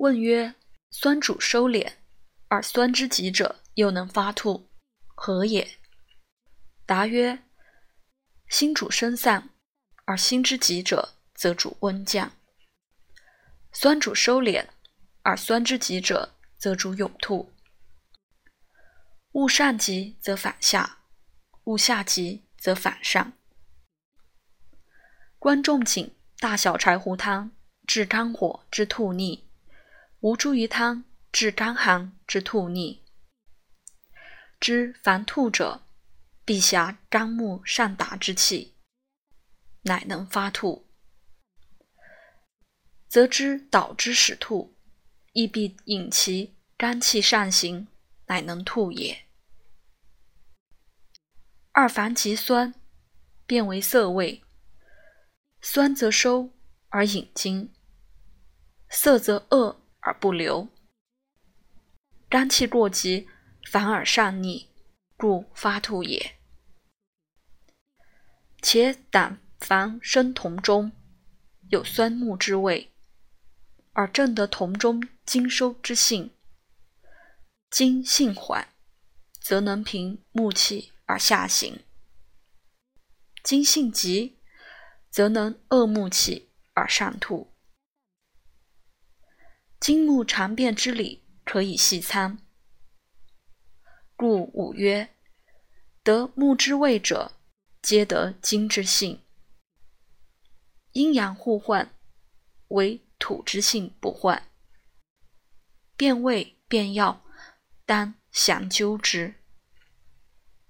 问曰：酸主收敛，而酸之极者又能发吐，何也？答曰：心主生散，而心之极者则主温降；酸主收敛，而酸之极者则主涌吐。物上极则反下，物下极则反上。观众请大小柴胡汤治肝火之吐逆，吴茱萸汤治肝寒之吐逆。知凡吐者，必下肝木上达之气，乃能发吐；则知导之使吐，亦必引其肝气上行，乃能吐也。二凡极酸，变为涩味。酸则收而引精，涩则遏而不留。肝气过急，反而上逆，故发吐也。且胆凡生酮中，有酸木之味，而正得酮中精收之性。精性缓，则能平木气而下行；精性急。则能遏木气而上吐。金木常变之理，可以细参。故五曰：得木之位者，皆得金之性。阴阳互换，唯土之性不换。变位变要，当详究之。